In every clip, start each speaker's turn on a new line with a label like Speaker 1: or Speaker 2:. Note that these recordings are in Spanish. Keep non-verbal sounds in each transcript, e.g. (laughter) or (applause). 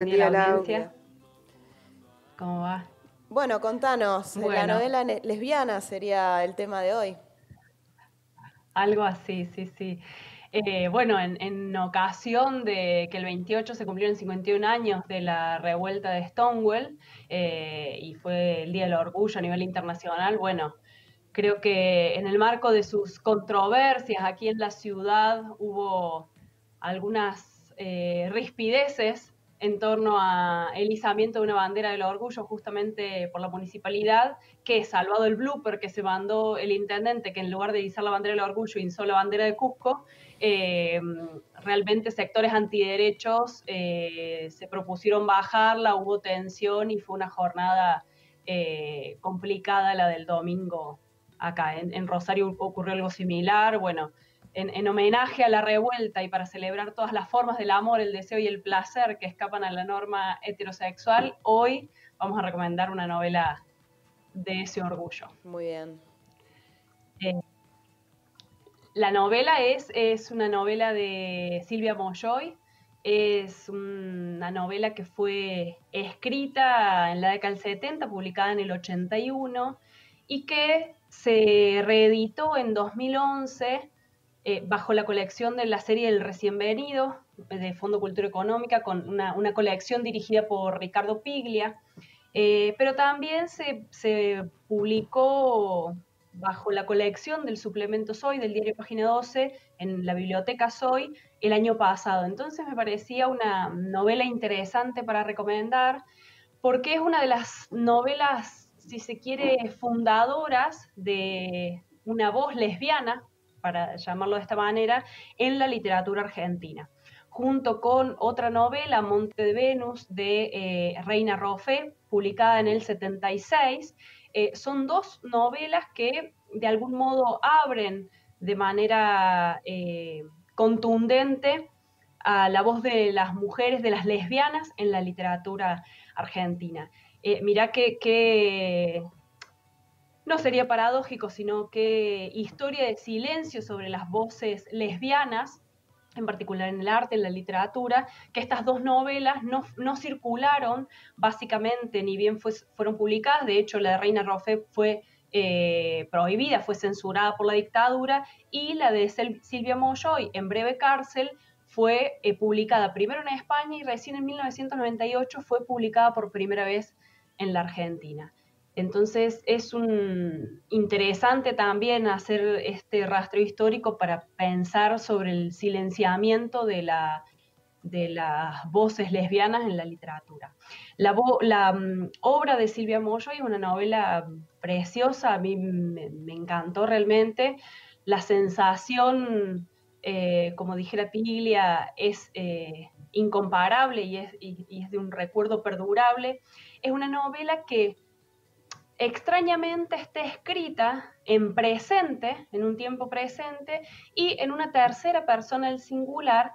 Speaker 1: Buen día,
Speaker 2: la audiencia. ¿Cómo va?
Speaker 1: Bueno, contanos, la novela lesbiana sería el tema de hoy.
Speaker 2: algo así, sí, sí. Eh, bueno, en, en ocasión de que el 28 se cumplieron 51 años de la revuelta de Stonewall eh, y fue el Día del Orgullo a nivel internacional, bueno, creo que en el marco de sus controversias aquí en la ciudad hubo algunas eh, rispideces en torno a el izamiento de una bandera del orgullo justamente por la municipalidad, que salvado el blooper que se mandó el intendente, que en lugar de izar la bandera del orgullo izó la bandera de Cusco, eh, realmente sectores antiderechos eh, se propusieron bajarla, hubo tensión y fue una jornada eh, complicada la del domingo acá. En, en Rosario ocurrió algo similar, bueno, en, en, homenaje a la revuelta y para celebrar todas las formas del amor, el deseo y el placer que escapan a la norma heterosexual, hoy vamos a recomendar una novela de ese orgullo.
Speaker 1: Muy bien.
Speaker 2: Eh, la novela es, es, una novela de Silvia Moyoy, es una novela que fue escrita en la década del 70, publicada en el 81 y que se reeditó en 2011 eh, bajo la colección de la serie El Recién Venido, de Fondo Cultura Económica, con una, colección dirigida por Ricardo Piglia, eh, pero también se, se, publicó bajo la colección del suplemento Soy, del diario Página 12, en la biblioteca Soy, el año pasado. Entonces me parecía una novela interesante para recomendar, porque es una de las novelas, si se quiere, fundadoras de una voz lesbiana, para llamarlo de esta manera, en la literatura argentina. Junto con otra novela, Monte de Venus, de eh, Reina Rofe, publicada en el 76, eh, son dos novelas que de algún modo abren de manera eh, contundente a la voz de las mujeres, de las lesbianas en la literatura argentina. Mirá que, no sería paradójico, sino que historia de silencio sobre las voces lesbianas, en particular en el arte, en la literatura, que estas dos novelas no, no circularon básicamente, ni bien fue, fueron publicadas, de hecho la de Reina Rofe fue eh, prohibida, fue censurada por la dictadura, y la de Silvia Moyoy, En breve cárcel, fue eh, publicada primero en España y recién en 1998 fue publicada por primera vez en la Argentina. Entonces es un interesante también hacer este rastro histórico para pensar sobre el silenciamiento de, la, de las voces lesbianas en la literatura. La, um, obra de Silvia Moyo es una novela preciosa, a mí me, encantó realmente. La sensación, eh, como dijera Piglia, es eh, incomparable y es de un recuerdo perdurable. Es una novela que extrañamente está escrita en presente, en un tiempo presente, y en una tercera persona del singular,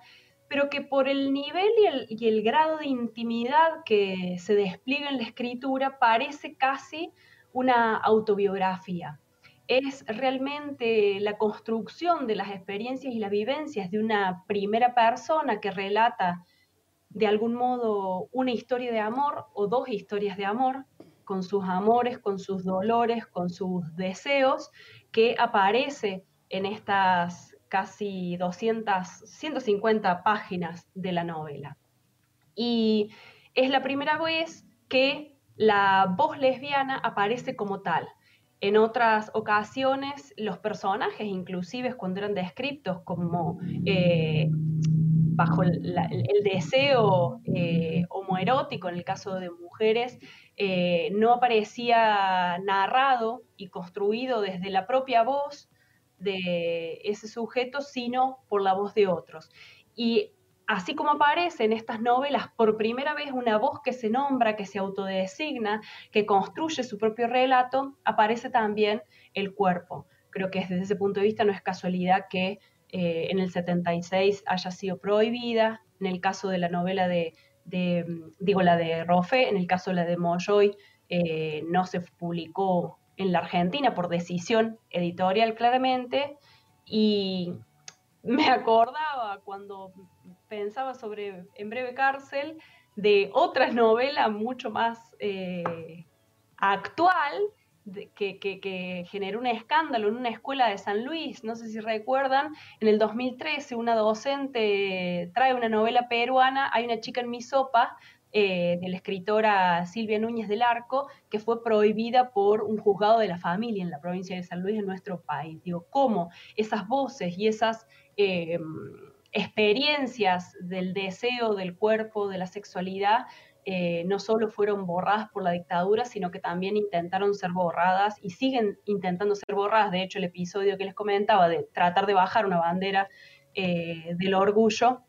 Speaker 2: pero que por el nivel y el, y el, grado de intimidad que se despliega en la escritura parece casi una autobiografía. Es realmente la construcción de las experiencias y las vivencias de una primera persona que relata de algún modo una historia de amor o dos historias de amor, con sus amores, con sus dolores, con sus deseos, que aparece en estas casi 200, 150 páginas de la novela. Y es la primera vez que la voz lesbiana aparece como tal. En otras ocasiones, los personajes, inclusive cuando eran descritos como eh, bajo el deseo eh, homoerótico, en el caso de mujeres, eh, no aparecía narrado y construido desde la propia voz de ese sujeto, sino por la voz de otros. Y así como aparece en estas novelas por primera vez una voz que se nombra, que se autodesigna, que construye su propio relato, aparece también el cuerpo. Creo que desde ese punto de vista no es casualidad que eh, en el 76 haya sido prohibida, en el caso de la novela de, digo, la de Rofe, en el caso de la de Moyoy, eh, no se publicó en la Argentina por decisión editorial claramente, y me acordaba cuando pensaba sobre En breve cárcel, de otra novela mucho más eh, actual, que, generó un escándalo en una escuela de San Luis, no sé si recuerdan, en el 2013 una docente trae una novela peruana, hay una chica en mi sopa, eh, de la escritora Silvia Núñez del Arco, que fue prohibida por un juzgado de la familia en la provincia de San Luis, en nuestro país. Digo, cómo esas voces y esas eh, experiencias del deseo, del cuerpo, de la sexualidad, eh, no solo fueron borradas por la dictadura, sino que también intentaron ser borradas y siguen intentando ser borradas. De hecho, el episodio que les comentaba de tratar de bajar una bandera eh, del orgullo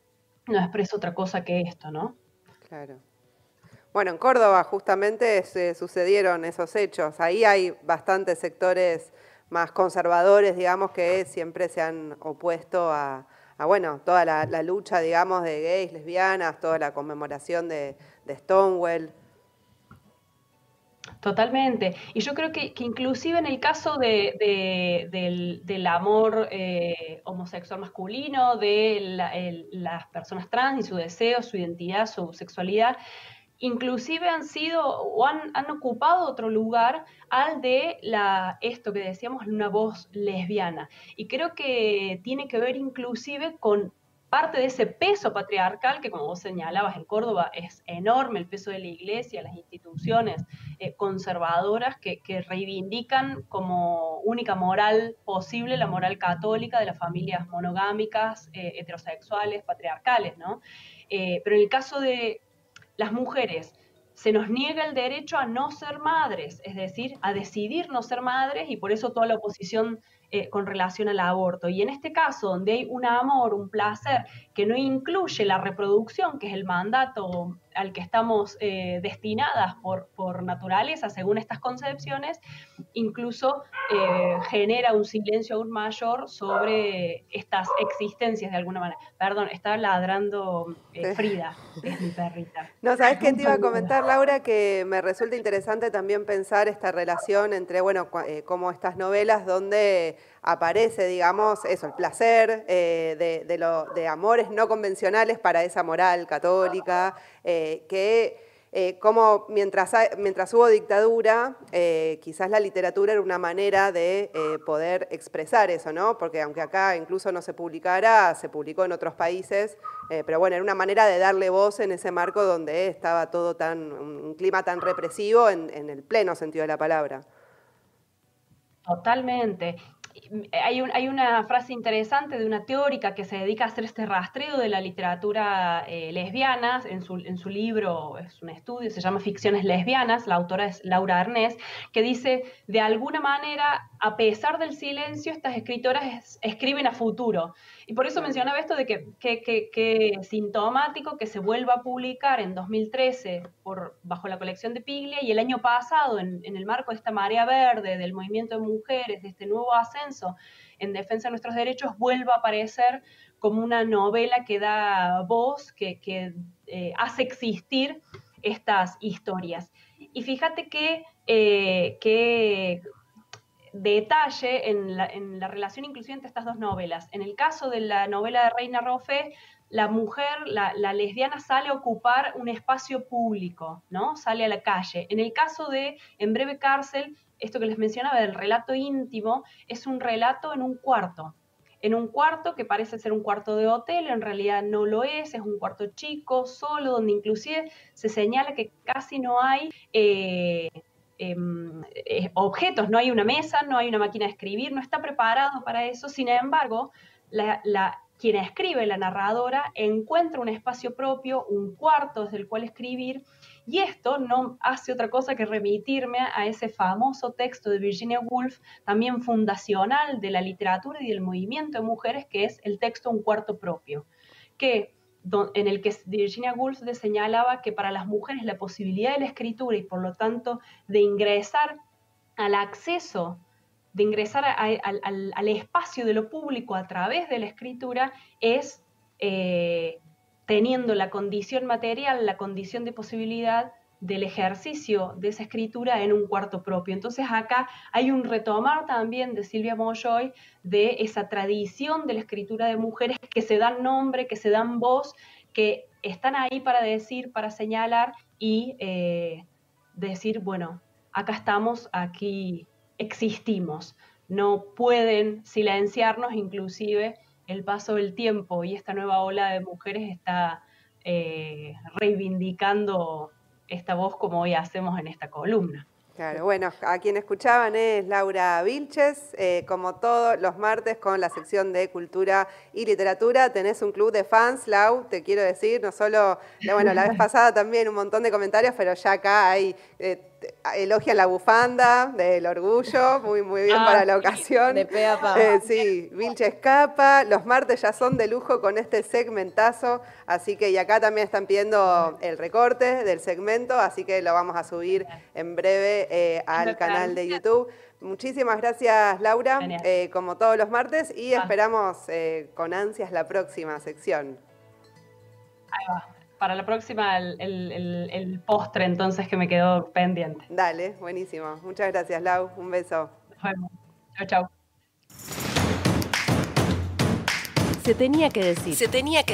Speaker 2: no expresa otra cosa que esto, ¿no?
Speaker 3: Claro. Bueno, en Córdoba justamente se sucedieron esos hechos. Ahí hay bastantes sectores más conservadores, digamos, que siempre se han opuesto a, bueno, toda la, lucha, digamos, de gays, lesbianas, toda la conmemoración de, Stonewall.
Speaker 2: Totalmente. Y yo creo que, inclusive en el caso de, del, amor eh, homosexual masculino, de las personas trans y su deseo, su identidad, su sexualidad, inclusive han sido o han, ocupado otro lugar al de la, esto que decíamos, una voz lesbiana. Y creo que tiene que ver inclusive con parte de ese peso patriarcal que, como vos señalabas, en Córdoba es enorme, el peso de la iglesia, las instituciones eh, conservadoras que, reivindican como única moral posible la moral católica de las familias monogámicas, eh, heterosexuales, patriarcales, ¿no? Eh, pero en el caso de, las mujeres se nos niega el derecho a no ser madres, es decir, a decidir no ser madres y por eso toda la oposición eh, con relación al aborto. Y en este caso, donde hay un amor, un placer que no incluye la reproducción, que es el mandato al que estamos eh, destinadas por, por, naturaleza, según estas concepciones, incluso eh, genera un silencio aún mayor sobre estas existencias de alguna manera. Perdón, estaba ladrando Frida, es mi perrita.
Speaker 3: No, ¿sabes qué te iba a comentar, Laura? Que me resulta interesante también pensar esta relación entre, bueno, como estas novelas donde aparece, digamos, eso, el placer eh, de, de, amores no convencionales para esa moral católica, eh, que eh, como mientras, mientras hubo dictadura, quizás la literatura era una manera de poder expresar eso, ¿no? Porque aunque acá incluso no se publicara, se publicó en otros países, pero bueno, era una manera de darle voz en ese marco donde estaba todo tan, un clima tan represivo en el pleno sentido de la palabra.
Speaker 2: Totalmente hay, hay, una frase interesante de una teórica que se dedica a hacer este rastreo de la literatura eh, lesbiana. En su, en su libro es un estudio, se llama Ficciones lesbianas. La autora es Laura Arnés, que dice, de alguna manera, a pesar del silencio, estas escritoras escriben a futuro. Y por eso mencionaba esto de que, que, sintomático que se vuelva a publicar en 2013 por, bajo la colección de Piglia y el año pasado, en, en el marco de esta marea verde, del movimiento de mujeres, de este nuevo ascenso en defensa de nuestros derechos, vuelva a aparecer como una novela que da voz, que, eh, hace existir estas historias. Y fíjate que, eh, detalle en la, relación inclusive entre estas dos novelas. En el caso de la novela de Reina Rofe, la mujer, la, lesbiana sale a ocupar un espacio público, ¿no? Sale a la calle. En el caso de En breve cárcel, esto que les mencionaba del relato íntimo, es un relato en un cuarto. En un cuarto que parece ser un cuarto de hotel, en realidad no lo es, es un cuarto chico, solo, donde inclusive se señala que casi no hay eh, Em, eh, objetos, no hay una mesa, no hay una máquina de escribir, no está preparado para eso, sin embargo, la, quien escribe, la narradora, encuentra un espacio propio, un cuarto desde el cual escribir, y esto no hace otra cosa que remitirme a ese famoso texto de Virginia Woolf, también fundacional de la literatura y del movimiento de mujeres, que es el texto Un cuarto propio, que en el que Virginia Woolf señalaba que para las mujeres la posibilidad de la escritura y por lo tanto de ingresar al acceso, de ingresar al, espacio de lo público a través de la escritura es eh, teniendo la condición material, la condición de posibilidad del ejercicio de esa escritura en un cuarto propio. Entonces acá hay un retomar también de Silvia Monjoy de esa tradición de la escritura de mujeres que se dan nombre, que se dan voz, que están ahí para decir, para señalar y eh, decir, bueno, acá estamos, aquí existimos. No pueden silenciarnos, inclusive el paso del tiempo y esta nueva ola de mujeres está eh, reivindicando esta voz como hoy hacemos en esta columna.
Speaker 3: Claro, bueno, a quien escuchaban es Laura Vilches, eh, como todos los martes con la sección de cultura y literatura. Tenés un club de fans, Lau, te quiero decir, no solo, bueno, la vez (laughs) pasada también un montón de comentarios, pero ya acá hay... Eh, elogian la bufanda del orgullo, muy, muy bien ah, para la ocasión.
Speaker 1: De pe
Speaker 3: eh, sí, Vilche escapa. Los martes ya son de lujo con este segmentazo, así que y acá también están pidiendo el recorte del segmento, así que lo vamos a subir en breve eh, al canal de YouTube. Muchísimas gracias, Laura, eh, como todos los martes, y ah. esperamos con ansias la próxima sección.
Speaker 2: Ahí va para la próxima el, postre entonces que me quedó pendiente.
Speaker 3: Dale, buenísimo. Muchas gracias, Lau. Un beso.
Speaker 2: Bueno, chao, chao.
Speaker 4: Se tenía que decir. Se tenía que